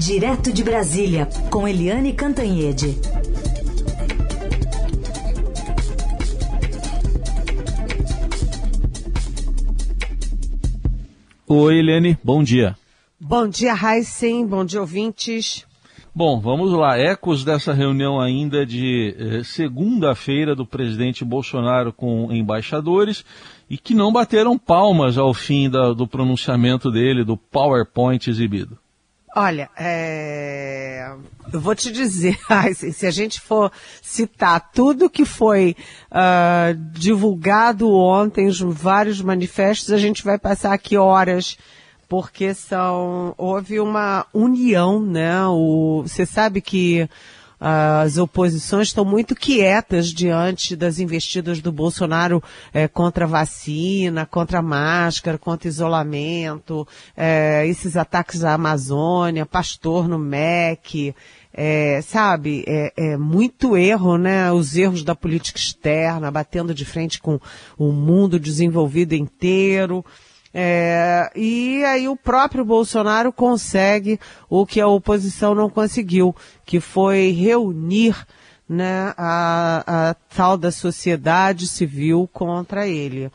Direto de Brasília, com Eliane Cantanhede. Oi, Eliane, bom dia. Bom dia, Heisen, bom dia, ouvintes. Bom, vamos lá. Ecos dessa reunião ainda de eh, segunda-feira do presidente Bolsonaro com embaixadores e que não bateram palmas ao fim da, do pronunciamento dele, do PowerPoint exibido. Olha, é... eu vou te dizer, se a gente for citar tudo que foi uh, divulgado ontem, os vários manifestos, a gente vai passar aqui horas porque são houve uma união, né? O, você sabe que as oposições estão muito quietas diante das investidas do Bolsonaro é, contra vacina, contra máscara, contra isolamento, é, esses ataques à Amazônia, pastor no MEC, é, sabe, é, é, muito erro, né? Os erros da política externa, batendo de frente com o mundo desenvolvido inteiro. É, e aí o próprio Bolsonaro consegue o que a oposição não conseguiu, que foi reunir né, a, a tal da sociedade civil contra ele.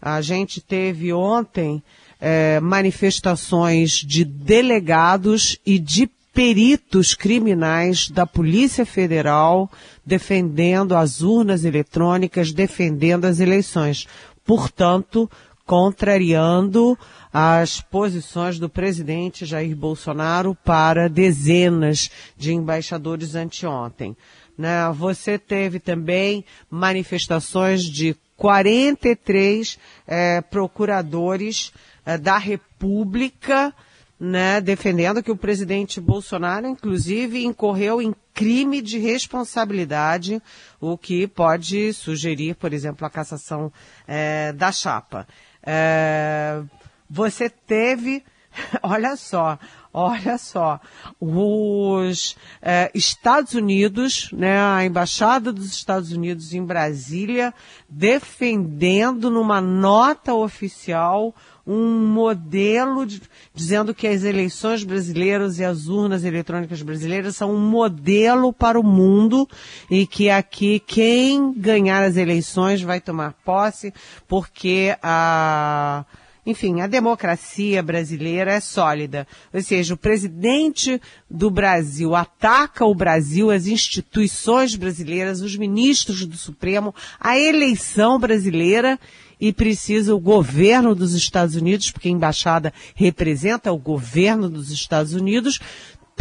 A gente teve ontem é, manifestações de delegados e de peritos criminais da Polícia Federal defendendo as urnas eletrônicas, defendendo as eleições. Portanto, contrariando as posições do presidente Jair Bolsonaro para dezenas de embaixadores anteontem. Né? Você teve também manifestações de 43 eh, procuradores eh, da República né, defendendo que o presidente Bolsonaro, inclusive, incorreu em crime de responsabilidade, o que pode sugerir, por exemplo, a cassação eh, da chapa. É, você teve, olha só, olha só, os é, Estados Unidos, né, a embaixada dos Estados Unidos em Brasília, defendendo numa nota oficial um modelo de, dizendo que as eleições brasileiras e as urnas eletrônicas brasileiras são um modelo para o mundo e que aqui quem ganhar as eleições vai tomar posse porque a enfim, a democracia brasileira é sólida. Ou seja, o presidente do Brasil ataca o Brasil, as instituições brasileiras, os ministros do Supremo, a eleição brasileira e precisa o governo dos Estados Unidos, porque a embaixada representa o governo dos Estados Unidos,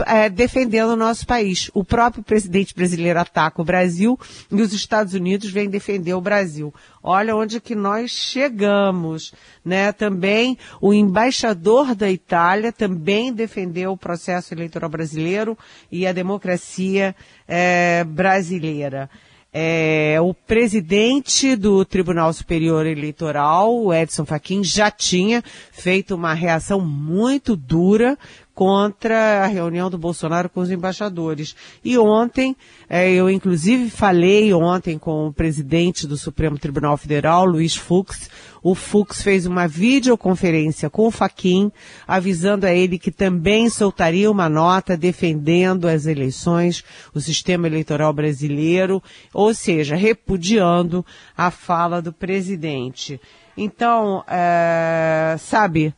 é, defendendo o nosso país. O próprio presidente brasileiro ataca o Brasil e os Estados Unidos vêm defender o Brasil. Olha onde que nós chegamos, né? Também o embaixador da Itália também defendeu o processo eleitoral brasileiro e a democracia é, brasileira. É, o presidente do Tribunal Superior Eleitoral, Edson Fachin, já tinha feito uma reação muito dura contra a reunião do Bolsonaro com os embaixadores. E ontem, é, eu inclusive falei ontem com o presidente do Supremo Tribunal Federal, Luiz Fux. O Fux fez uma videoconferência com o Faquin, avisando a ele que também soltaria uma nota defendendo as eleições, o sistema eleitoral brasileiro, ou seja, repudiando a fala do presidente. Então, é, sabe,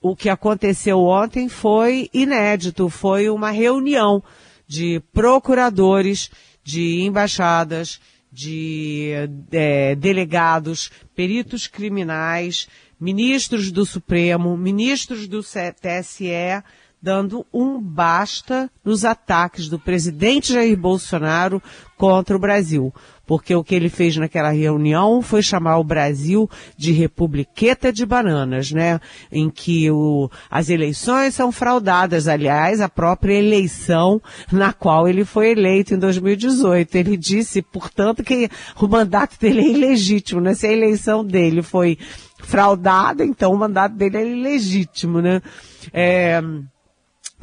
o que aconteceu ontem foi inédito, foi uma reunião de procuradores, de embaixadas, de é, delegados, peritos criminais, ministros do Supremo, ministros do TSE, dando um basta nos ataques do presidente Jair Bolsonaro contra o Brasil. Porque o que ele fez naquela reunião foi chamar o Brasil de republiqueta de bananas, né? Em que o, as eleições são fraudadas. Aliás, a própria eleição na qual ele foi eleito em 2018. Ele disse, portanto, que o mandato dele é ilegítimo, né? Se a eleição dele foi fraudada, então o mandato dele é ilegítimo, né? É,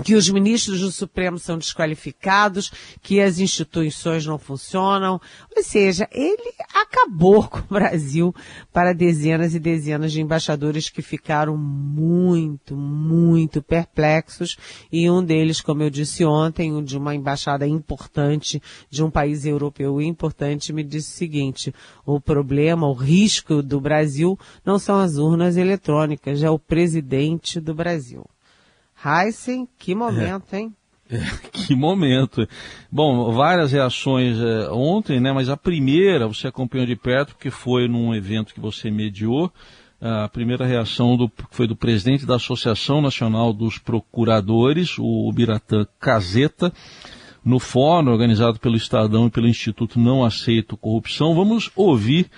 que os ministros do Supremo são desqualificados, que as instituições não funcionam. Ou seja, ele acabou com o Brasil para dezenas e dezenas de embaixadores que ficaram muito, muito perplexos. E um deles, como eu disse ontem, um de uma embaixada importante de um país europeu importante, me disse o seguinte: o problema, o risco do Brasil não são as urnas eletrônicas, é o presidente do Brasil. Heisen, que momento, é. hein? É, que momento. Bom, várias reações é, ontem, né? Mas a primeira você acompanhou de perto, porque foi num evento que você mediou. A primeira reação do, foi do presidente da Associação Nacional dos Procuradores, o Biratã Caseta, no fórum organizado pelo Estadão e pelo Instituto Não Aceito Corrupção. Vamos ouvir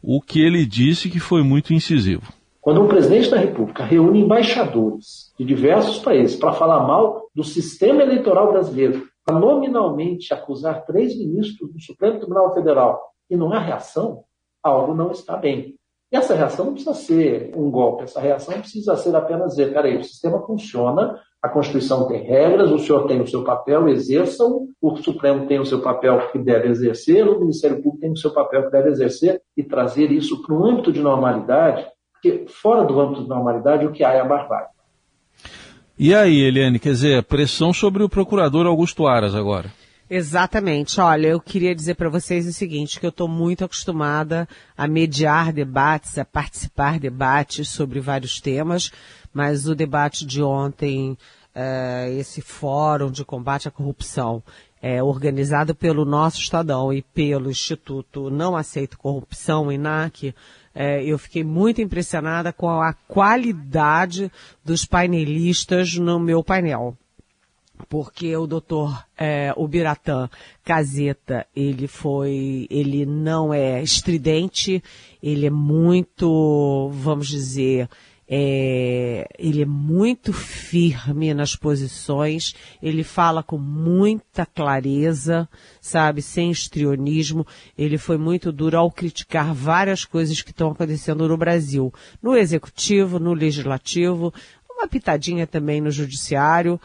o que ele disse que foi muito incisivo. Quando um presidente da República reúne embaixadores de diversos países para falar mal do sistema eleitoral brasileiro, para nominalmente acusar três ministros do Supremo Tribunal Federal e não há reação, algo não está bem. E essa reação não precisa ser um golpe, essa reação precisa ser apenas dizer: peraí, o sistema funciona, a Constituição tem regras, o senhor tem o seu papel, exerçam, o Supremo tem o seu papel que deve exercer, o Ministério Público tem o seu papel que deve exercer e trazer isso para o âmbito de normalidade porque fora do âmbito de normalidade, o que há é a barbárie. E aí, Eliane, quer dizer, pressão sobre o procurador Augusto Aras agora. Exatamente. Olha, eu queria dizer para vocês o seguinte, que eu estou muito acostumada a mediar debates, a participar de debates sobre vários temas, mas o debate de ontem, uh, esse fórum de combate à corrupção, é, organizado pelo nosso Estadão e pelo Instituto Não Aceito Corrupção, INAC, é, eu fiquei muito impressionada com a qualidade dos painelistas no meu painel. Porque o doutor é, Ubiratã Caseta, ele foi, ele não é estridente, ele é muito, vamos dizer, é, ele é muito firme nas posições, ele fala com muita clareza, sabe, sem estrionismo. Ele foi muito duro ao criticar várias coisas que estão acontecendo no Brasil, no executivo, no legislativo, uma pitadinha também no judiciário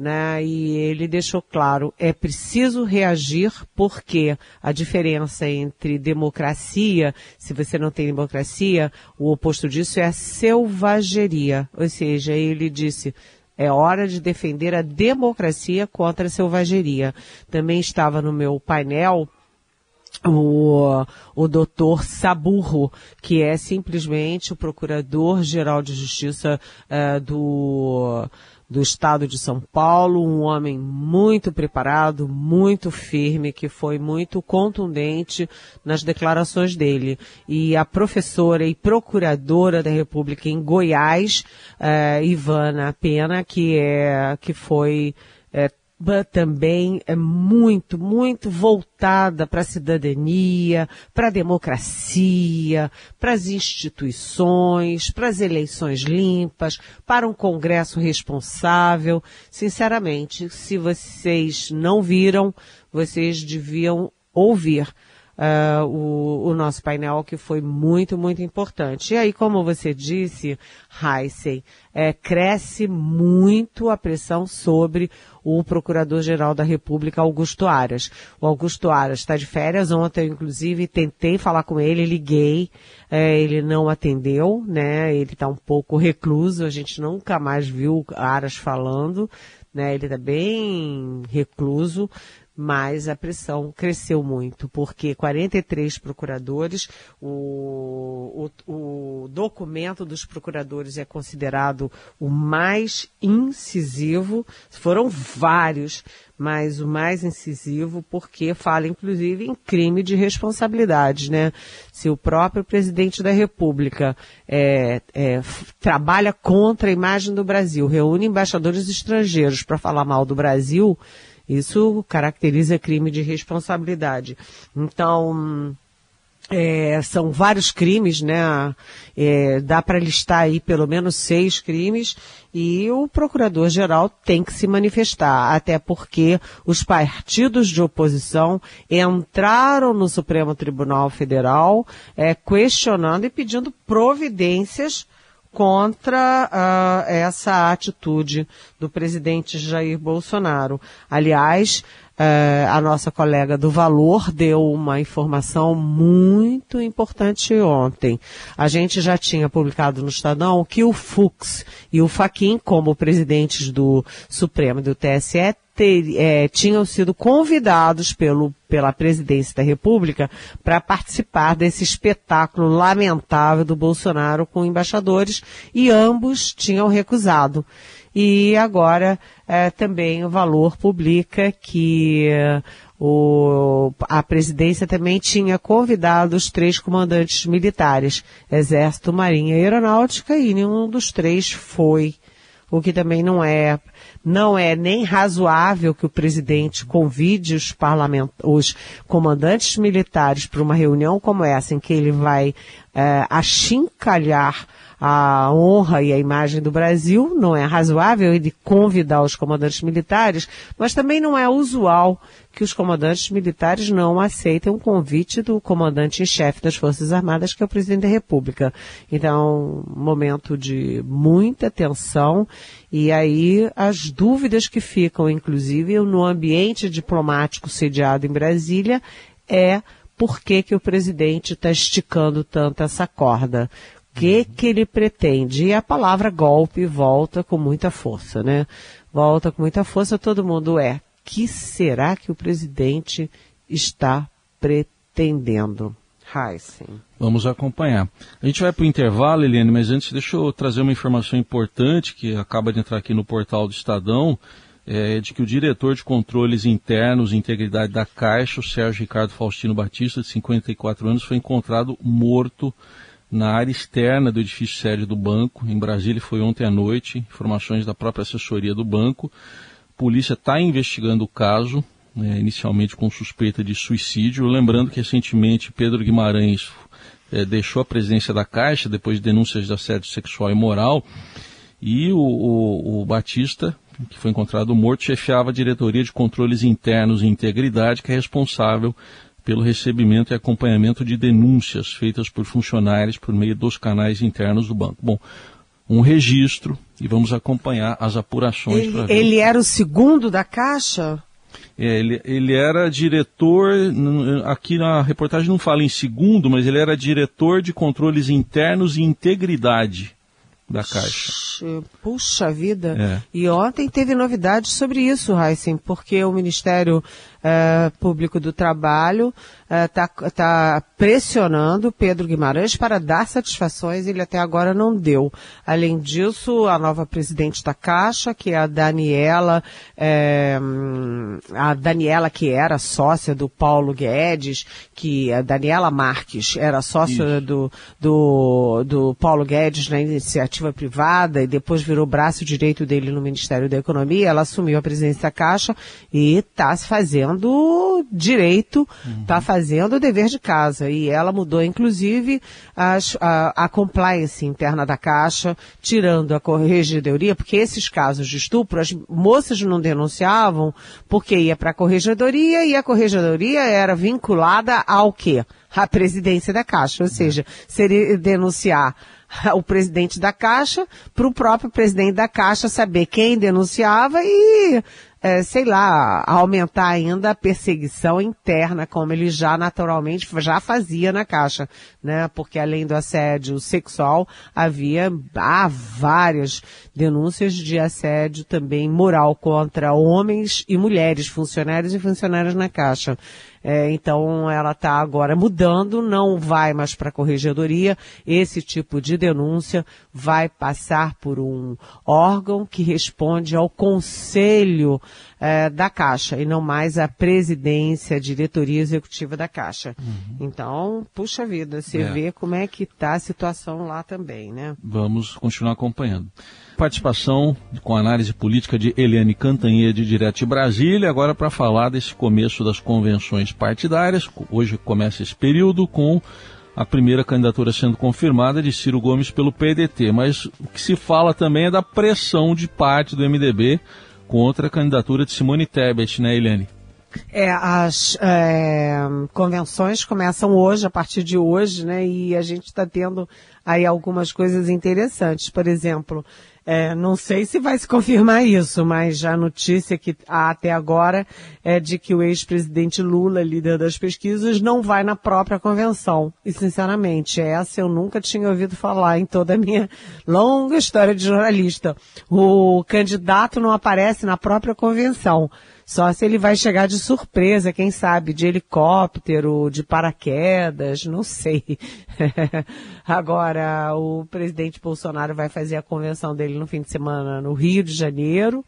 né? E ele deixou claro, é preciso reagir porque a diferença entre democracia, se você não tem democracia, o oposto disso é a selvageria. Ou seja, ele disse, é hora de defender a democracia contra a selvageria. Também estava no meu painel o, o doutor Saburro, que é simplesmente o procurador-geral de justiça uh, do do estado de São Paulo, um homem muito preparado, muito firme, que foi muito contundente nas declarações dele. E a professora e procuradora da República em Goiás, uh, Ivana Pena, que é, que foi uh, também é muito, muito voltada para a cidadania, para a democracia, para as instituições, para as eleições limpas, para um Congresso responsável. Sinceramente, se vocês não viram, vocês deviam ouvir uh, o, o, nosso painel, que foi muito, muito importante. E aí, como você disse, Heisen, é, cresce muito a pressão sobre o Procurador-Geral da República, Augusto Aras. O Augusto Aras está de férias, ontem eu, inclusive, tentei falar com ele, liguei, é, ele não atendeu, né, ele está um pouco recluso, a gente nunca mais viu Aras falando, né, ele está bem recluso, mas a pressão cresceu muito, porque 43 procuradores, o, o, o, documento dos procuradores é considerado o mais incisivo, foram vários, mas o mais incisivo porque fala inclusive em crime de responsabilidade, né? Se o próprio presidente da República é, é, trabalha contra a imagem do Brasil, reúne embaixadores estrangeiros para falar mal do Brasil, isso caracteriza crime de responsabilidade. Então, é, são vários crimes, né? É, dá para listar aí pelo menos seis crimes e o procurador-geral tem que se manifestar, até porque os partidos de oposição entraram no Supremo Tribunal Federal é, questionando e pedindo providências contra uh, essa atitude do presidente Jair Bolsonaro. Aliás, uh, a nossa colega do Valor deu uma informação muito importante ontem. A gente já tinha publicado no Estadão que o Fux e o Faquin, como presidentes do Supremo e do TSE, ter, é, tinham sido convidados pelo, pela presidência da República para participar desse espetáculo lamentável do Bolsonaro com embaixadores e ambos tinham recusado. E agora é, também o Valor publica que o, a presidência também tinha convidado os três comandantes militares, Exército, Marinha e Aeronáutica, e nenhum dos três foi o que também não é não é nem razoável que o presidente convide os, os comandantes militares para uma reunião como essa, em que ele vai é, achincalhar a honra e a imagem do Brasil, não é razoável ele convidar os comandantes militares, mas também não é usual que os comandantes militares não aceitem o convite do comandante em chefe das Forças Armadas, que é o presidente da República. Então, momento de muita tensão. E aí as dúvidas que ficam, inclusive, no ambiente diplomático sediado em Brasília, é por que, que o presidente está esticando tanto essa corda que que ele pretende. E a palavra golpe volta com muita força, né? Volta com muita força, todo mundo é. Que será que o presidente está pretendendo? Heisen. Vamos acompanhar. A gente vai para o intervalo, Eliane, mas antes deixa eu trazer uma informação importante que acaba de entrar aqui no portal do Estadão, é, de que o diretor de controles internos e integridade da Caixa, o Sérgio Ricardo Faustino Batista, de 54 anos, foi encontrado morto na área externa do edifício sede do banco. Em Brasília foi ontem à noite, informações da própria assessoria do banco. A polícia está investigando o caso, né, inicialmente com suspeita de suicídio. Lembrando que recentemente Pedro Guimarães é, deixou a presidência da Caixa depois de denúncias de assédio sexual e moral. E o, o, o Batista, que foi encontrado morto, chefiava a diretoria de controles internos e integridade, que é responsável pelo recebimento e acompanhamento de denúncias feitas por funcionários por meio dos canais internos do banco. Bom, um registro e vamos acompanhar as apurações. Ele, ele era o segundo da Caixa? É, ele, ele era diretor, aqui na reportagem não fala em segundo, mas ele era diretor de controles internos e integridade da Caixa. Puxa vida. É. E ontem teve novidades sobre isso, Heisen, porque o Ministério uh, Público do Trabalho está uh, tá pressionando Pedro Guimarães para dar satisfações, ele até agora não deu. Além disso, a nova presidente da Caixa, que é a Daniela, é, a Daniela que era sócia do Paulo Guedes, que a Daniela Marques era sócia do, do, do Paulo Guedes na iniciativa privada e depois virou braço direito dele no Ministério da Economia, ela assumiu a presidência da Caixa e está se fazendo fazendo direito, está uhum. fazendo o dever de casa. E ela mudou, inclusive, as, a, a compliance interna da Caixa, tirando a corregedoria, porque esses casos de estupro, as moças não denunciavam porque ia para a corregedoria e a corregedoria era vinculada ao quê? A presidência da Caixa. Ou uhum. seja, seria denunciar o presidente da Caixa para o próprio presidente da Caixa saber quem denunciava e é, sei lá, aumentar ainda a perseguição interna, como ele já naturalmente já fazia na Caixa, né? Porque além do assédio sexual, havia há várias denúncias de assédio também moral contra homens e mulheres, funcionários e funcionárias na Caixa. É, então ela está agora mudando, não vai mais para a corregedoria. Esse tipo de denúncia vai passar por um órgão que responde ao conselho é, da Caixa e não mais à presidência, a diretoria executiva da Caixa. Uhum. Então, puxa vida, você é. vê como é que está a situação lá também, né? Vamos continuar acompanhando participação com análise política de Eliane Cantanhede, direto de Brasília, agora para falar desse começo das convenções partidárias. Hoje começa esse período com a primeira candidatura sendo confirmada de Ciro Gomes pelo PDT, mas o que se fala também é da pressão de parte do MDB contra a candidatura de Simone Tebet, né, Eliane? É, as é, convenções começam hoje, a partir de hoje, né? E a gente está tendo aí algumas coisas interessantes. Por exemplo, é, não sei se vai se confirmar isso, mas a notícia que há até agora é de que o ex-presidente Lula, líder das pesquisas, não vai na própria convenção. E, sinceramente, essa eu nunca tinha ouvido falar em toda a minha longa história de jornalista. O candidato não aparece na própria convenção. Só se ele vai chegar de surpresa, quem sabe, de helicóptero, de paraquedas, não sei. Agora, o presidente Bolsonaro vai fazer a convenção dele no fim de semana no Rio de Janeiro,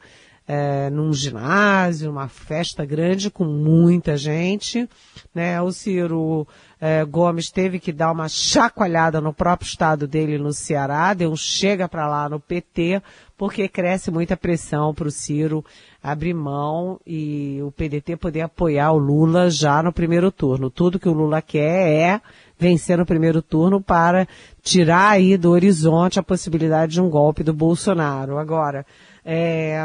é, num ginásio, uma festa grande com muita gente. Né? O Ciro é, Gomes teve que dar uma chacoalhada no próprio estado dele no Ceará, deu um chega para lá no PT, porque cresce muita pressão para o Ciro abrir mão e o PDT poder apoiar o Lula já no primeiro turno. Tudo que o Lula quer é vencer no primeiro turno para tirar aí do horizonte a possibilidade de um golpe do Bolsonaro. Agora, é,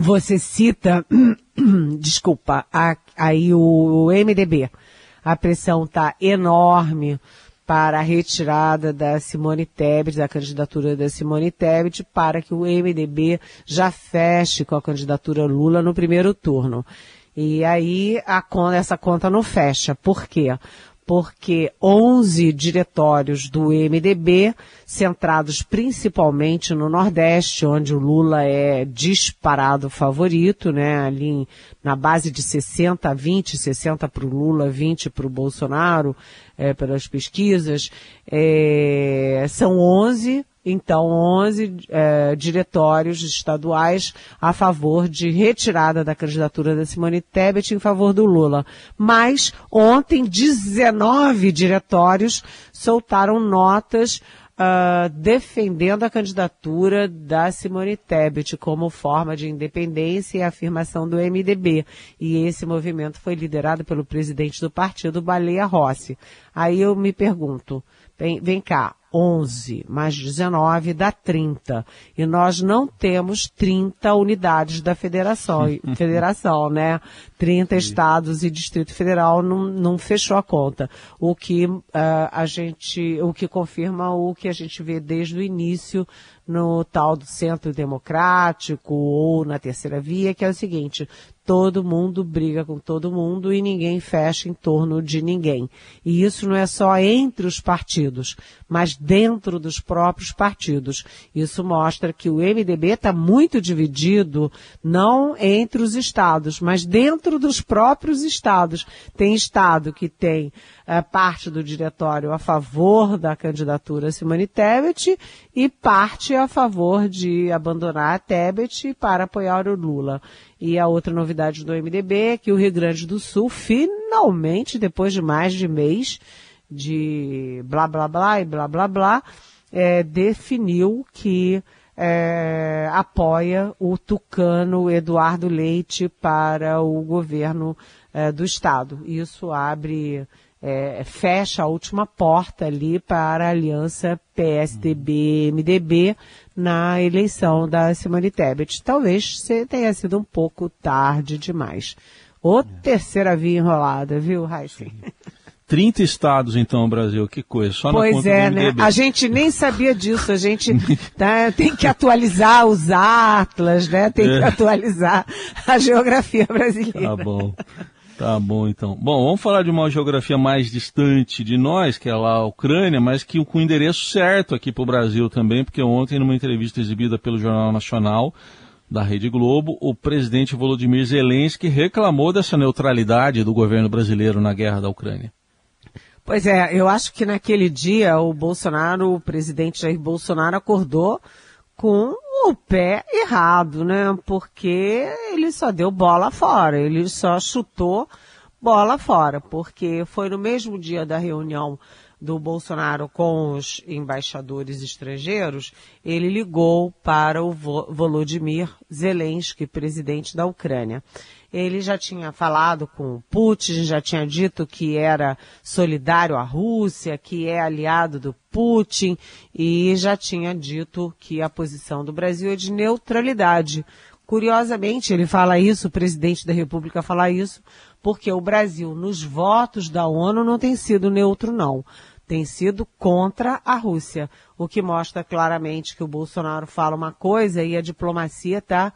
você cita, desculpa, a, aí o MDB. A pressão está enorme para a retirada da Simone Tebet, da candidatura da Simone Tebet, para que o MDB já feche com a candidatura Lula no primeiro turno. E aí a, essa conta não fecha. Por quê? Porque 11 diretórios do MDB, centrados principalmente no Nordeste, onde o Lula é disparado favorito, né, ali na base de 60 a 20, 60 para o Lula, 20 para o Bolsonaro, é, pelas pesquisas, é, são 11 então 11 é, diretórios estaduais a favor de retirada da candidatura da Simone Tebet em favor do Lula. Mas ontem 19 diretórios soltaram notas Uh, defendendo a candidatura da Simone Tebet como forma de independência e afirmação do MDB. E esse movimento foi liderado pelo presidente do partido, Baleia Rossi. Aí eu me pergunto, vem, vem cá, 11 mais 19 dá 30. E nós não temos 30 unidades da federação, federação né? 30 estados e Distrito Federal não, não fechou a conta. O que uh, a gente, o que confirma o que a gente vê desde o início no tal do centro democrático ou na terceira via, que é o seguinte, todo mundo briga com todo mundo e ninguém fecha em torno de ninguém. E isso não é só entre os partidos, mas dentro dos próprios partidos. Isso mostra que o MDB está muito dividido, não entre os estados, mas dentro dos próprios estados. Tem estado que tem uh, parte do diretório a favor da candidatura Simone Tebet e parte a favor de abandonar a Tebet para apoiar o Lula. E a outra novidade do MDB é que o Rio Grande do Sul, finalmente, depois de mais de mês de blá blá blá e blá blá blá, é, definiu que é, apoia o tucano Eduardo Leite para o governo é, do Estado. Isso abre, é, fecha a última porta ali para a aliança PSDB-MDB na eleição da Simone Tebet. Talvez tenha sido um pouco tarde demais. Ou é. terceira via enrolada, viu, Heisen? 30 estados, então, Brasil, que coisa. Só pois é, né? A gente nem sabia disso. A gente tá, tem que atualizar os atlas, né? Tem é. que atualizar a geografia brasileira. Tá bom. Tá bom, então. Bom, vamos falar de uma geografia mais distante de nós, que é lá a Ucrânia, mas que com endereço certo aqui para o Brasil também, porque ontem, numa entrevista exibida pelo Jornal Nacional da Rede Globo, o presidente Volodymyr Zelensky reclamou dessa neutralidade do governo brasileiro na guerra da Ucrânia. Pois é, eu acho que naquele dia o Bolsonaro, o presidente Jair Bolsonaro acordou com o pé errado, né? Porque ele só deu bola fora, ele só chutou bola fora, porque foi no mesmo dia da reunião do Bolsonaro com os embaixadores estrangeiros, ele ligou para o Volodymyr Zelensky, presidente da Ucrânia. Ele já tinha falado com Putin, já tinha dito que era solidário à Rússia, que é aliado do Putin, e já tinha dito que a posição do Brasil é de neutralidade Curiosamente, ele fala isso, o presidente da República fala isso, porque o Brasil, nos votos da ONU, não tem sido neutro, não. Tem sido contra a Rússia, o que mostra claramente que o Bolsonaro fala uma coisa e a diplomacia está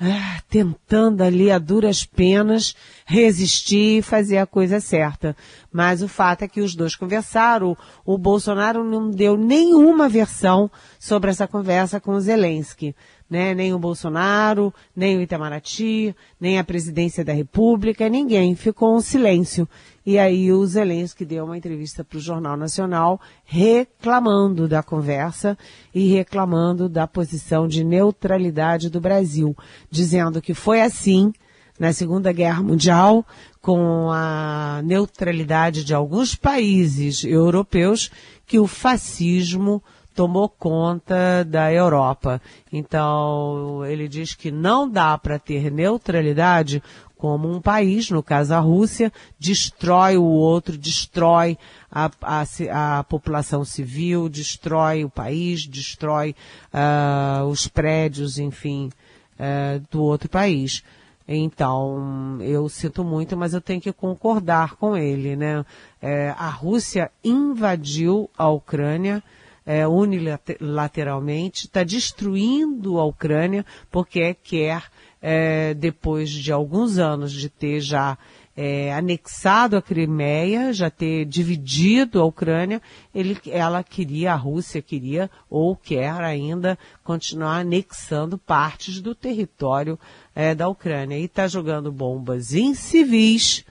ah, tentando ali a duras penas resistir e fazer a coisa certa. Mas o fato é que os dois conversaram. O, o Bolsonaro não deu nenhuma versão sobre essa conversa com o Zelensky né? Nem o Bolsonaro, nem o Itamaraty, nem a presidência da República, ninguém. Ficou um silêncio. E aí o Zelensky deu uma entrevista para o Jornal Nacional reclamando da conversa e reclamando da posição de neutralidade do Brasil, dizendo que foi assim na Segunda Guerra Mundial, com a neutralidade de alguns países europeus, que o fascismo tomou conta da Europa. Então, ele diz que não dá para ter neutralidade como um país, no caso a Rússia, destrói o outro, destrói a, a, a população civil, destrói o país, destrói uh, os prédios, enfim, uh, do outro país. Então, eu sinto muito, mas eu tenho que concordar com ele, né? É, a Rússia invadiu a Ucrânia, é, unilateralmente, está destruindo a Ucrânia porque quer, é, depois de alguns anos de ter já é, anexado a Crimeia, já ter dividido a Ucrânia, ele, ela queria, a Rússia queria, ou quer ainda, continuar anexando partes do território é, da Ucrânia. E está jogando bombas em civis,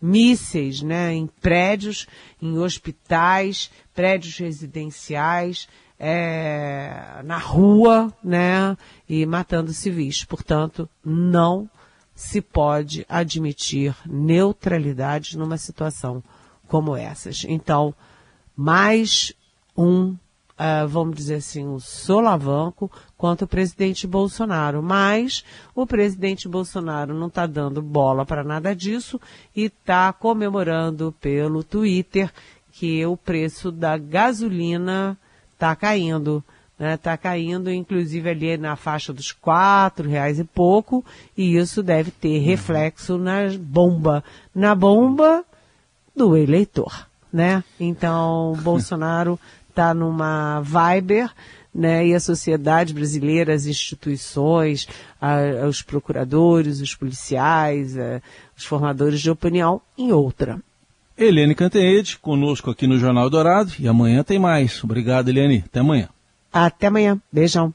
mísseis, né, em prédios, em hospitais, prédios residenciais, é, na rua, né, e matando civis. Portanto, não se pode admitir neutralidade numa situação como essas. Então, mais um uh, vamos dizer assim, um solavanco contra o presidente Bolsonaro. Mas o presidente Bolsonaro não está dando bola para nada disso e está comemorando pelo Twitter que o preço da gasolina está caindo. Está né? caindo, inclusive ali na faixa dos quatro reais e pouco, e isso deve ter reflexo na bomba, na bomba do eleitor, né? Então, Bolsonaro está numa Viber, né, e a sociedade brasileira, as instituições, a, os procuradores, os policiais, a, os formadores de opinião, em outra. Eliane Cantanhede, conosco aqui no Jornal Dourado, e amanhã tem mais. Obrigado, Eliane. Até amanhã. Até amanhã. Beijão.